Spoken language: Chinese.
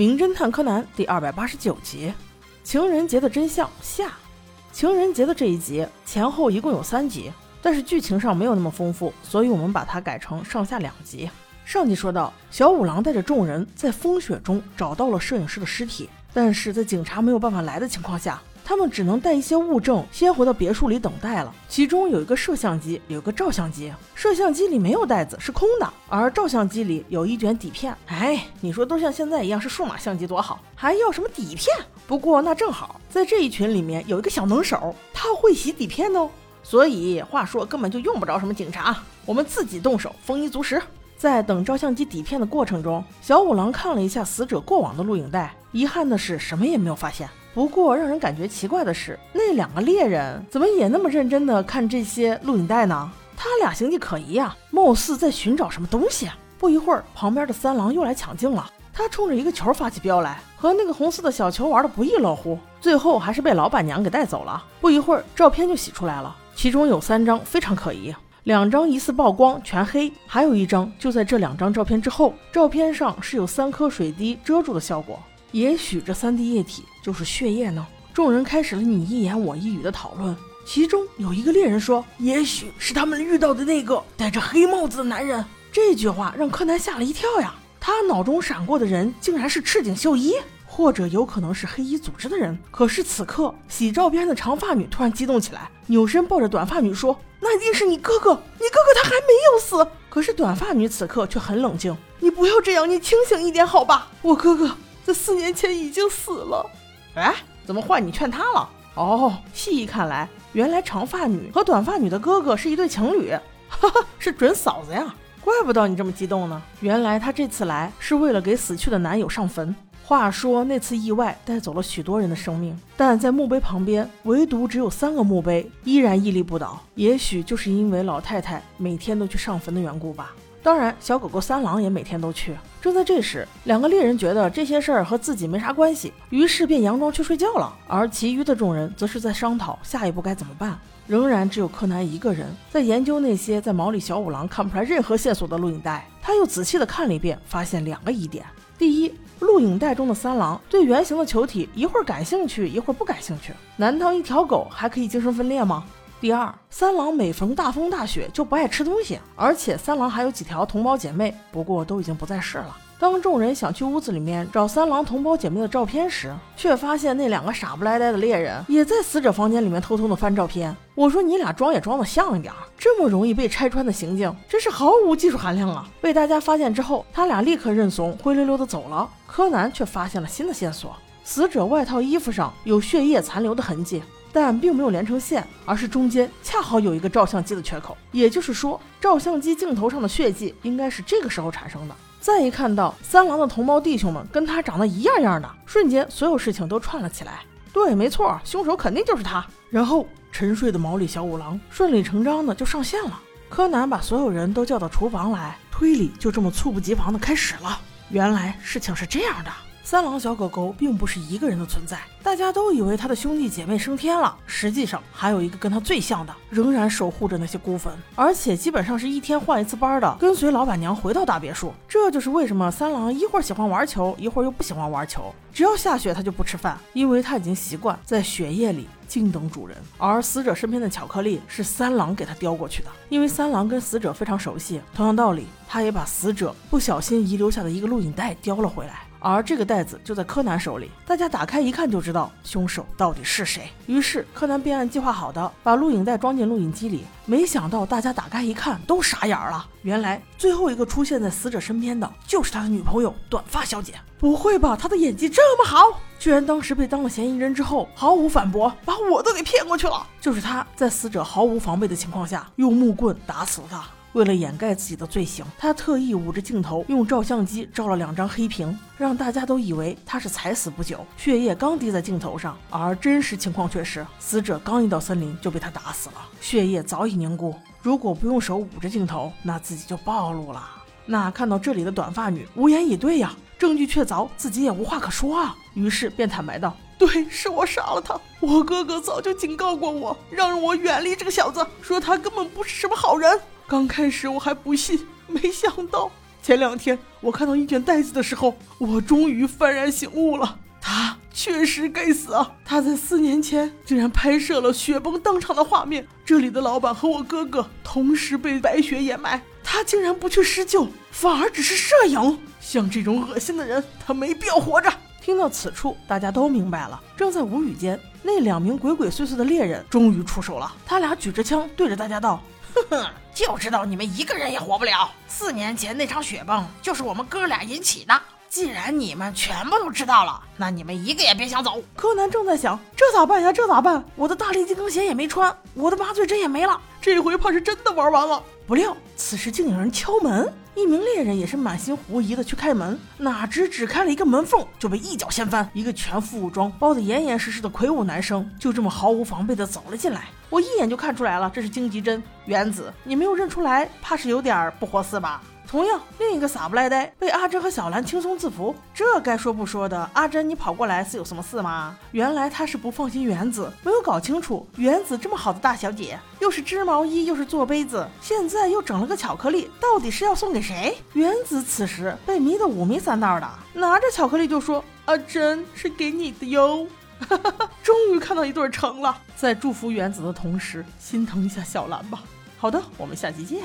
名侦探柯南》第二百八十九集：情人节的真相下。情人节的这一集前后一共有三集，但是剧情上没有那么丰富，所以我们把它改成上下两集。上集说到，小五郎带着众人在风雪中找到了摄影师的尸体，但是在警察没有办法来的情况下。他们只能带一些物证先回到别墅里等待了。其中有一个摄像机，有个照相机。摄像机里没有袋子，是空的；而照相机里有一卷底片。哎，你说都像现在一样是数码相机多好，还要什么底片？不过那正好，在这一群里面有一个小能手，他会洗底片哦。所以话说根本就用不着什么警察，我们自己动手，丰衣足食。在等照相机底片的过程中，小五郎看了一下死者过往的录影带，遗憾的是什么也没有发现。不过让人感觉奇怪的是，那两个猎人怎么也那么认真地看这些录影带呢？他俩形迹可疑呀，貌似在寻找什么东西。不一会儿，旁边的三郎又来抢镜了，他冲着一个球发起飙来，和那个红色的小球玩的不亦乐乎，最后还是被老板娘给带走了。不一会儿，照片就洗出来了，其中有三张非常可疑，两张疑似曝光全黑，还有一张就在这两张照片之后，照片上是有三颗水滴遮住的效果。也许这三滴液体就是血液呢？众人开始了你一言我一语的讨论。其中有一个猎人说：“也许是他们遇到的那个戴着黑帽子的男人。”这句话让柯南吓了一跳呀！他脑中闪过的人竟然是赤井秀一，或者有可能是黑衣组织的人。可是此刻洗照片的长发女突然激动起来，扭身抱着短发女说：“那一定是你哥哥！你哥哥他还没有死。”可是短发女此刻却很冷静：“你不要这样，你清醒一点好吧？我哥哥。”在四年前已经死了，哎，怎么换你劝他了？哦，细一看来，原来长发女和短发女的哥哥是一对情侣，哈哈，是准嫂子呀！怪不得你这么激动呢，原来她这次来是为了给死去的男友上坟。话说那次意外带走了许多人的生命，但在墓碑旁边，唯独只有三个墓碑依然屹立不倒。也许就是因为老太太每天都去上坟的缘故吧。当然，小狗狗三郎也每天都去。正在这时，两个猎人觉得这些事儿和自己没啥关系，于是便佯装去睡觉了。而其余的众人则是在商讨下一步该怎么办。仍然只有柯南一个人在研究那些在毛利小五郎看不出来任何线索的录影带。他又仔细的看了一遍，发现两个疑点：第一，录影带中的三郎对圆形的球体一会儿感兴趣，一会儿不感兴趣。难道一条狗还可以精神分裂吗？第二，三郎每逢大风大雪就不爱吃东西，而且三郎还有几条同胞姐妹，不过都已经不在世了。当众人想去屋子里面找三郎同胞姐妹的照片时，却发现那两个傻不赖呆的猎人也在死者房间里面偷偷的翻照片。我说你俩装也装的像一点，这么容易被拆穿的行径，真是毫无技术含量啊！被大家发现之后，他俩立刻认怂，灰溜溜的走了。柯南却发现了新的线索，死者外套衣服上有血液残留的痕迹。但并没有连成线，而是中间恰好有一个照相机的缺口，也就是说，照相机镜头上的血迹应该是这个时候产生的。再一看到三郎的同胞弟兄们跟他长得一样样的，瞬间所有事情都串了起来。对，没错，凶手肯定就是他。然后沉睡的毛利小五郎顺理成章的就上线了。柯南把所有人都叫到厨房来，推理就这么猝不及防的开始了。原来事情是这样的。三郎小狗狗并不是一个人的存在，大家都以为他的兄弟姐妹升天了，实际上还有一个跟他最像的，仍然守护着那些孤坟，而且基本上是一天换一次班的，跟随老板娘回到大别墅。这就是为什么三郎一会儿喜欢玩球，一会儿又不喜欢玩球。只要下雪，他就不吃饭，因为他已经习惯在雪夜里静等主人。而死者身边的巧克力是三郎给他叼过去的，因为三郎跟死者非常熟悉。同样道理，他也把死者不小心遗留下的一个录影带叼了回来。而这个袋子就在柯南手里，大家打开一看就知道凶手到底是谁。于是柯南便按计划好的把录影带装进录影机里，没想到大家打开一看都傻眼了。原来最后一个出现在死者身边的就是他的女朋友短发小姐。不会吧，他的演技这么好，居然当时被当了嫌疑人之后毫无反驳，把我都给骗过去了。就是他在死者毫无防备的情况下用木棍打死了他。为了掩盖自己的罪行，他特意捂着镜头，用照相机照了两张黑屏，让大家都以为他是才死不久，血液刚滴在镜头上。而真实情况却是，死者刚一到森林就被他打死了，血液早已凝固。如果不用手捂着镜头，那自己就暴露了。那看到这里的短发女无言以对呀，证据确凿，自己也无话可说啊。于是便坦白道：“对，是我杀了他。我哥哥早就警告过我，让我远离这个小子，说他根本不是什么好人。”刚开始我还不信，没想到前两天我看到一卷袋子的时候，我终于幡然醒悟了，他确实该死啊！他在四年前竟然拍摄了雪崩当场的画面，这里的老板和我哥哥同时被白雪掩埋，他竟然不去施救，反而只是摄影。像这种恶心的人，他没必要活着。听到此处，大家都明白了。正在无语间，那两名鬼鬼祟祟的猎人终于出手了。他俩举着枪对着大家道：“呵呵，就知道你们一个人也活不了。四年前那场雪崩就是我们哥俩引起的。既然你们全部都知道了，那你们一个也别想走。”柯南正在想：这咋办呀？这咋办？我的大力金刚鞋也没穿，我的麻醉针也没了，这回怕是真的玩完了。不料此时竟有人敲门。一名猎人也是满心狐疑的去开门，哪知只开了一个门缝就被一脚掀翻，一个全副武装、包得严严实实的魁梧男生就这么毫无防备的走了进来。我一眼就看出来了，这是荆棘针原子，你没有认出来，怕是有点不合适吧？同样，另一个傻不赖呆被阿珍和小兰轻松制服。这该说不说的，阿珍，你跑过来是有什么事吗？原来她是不放心原子，没有搞清楚原子这么好的大小姐，又是织毛衣，又是做杯子，现在又整了个巧克力，到底是要送给谁？原子此时被迷得五迷三道的，拿着巧克力就说：“阿珍是给你的哟。”哈哈哈终于看到一对成了，在祝福原子的同时，心疼一下小兰吧。好的，我们下期见。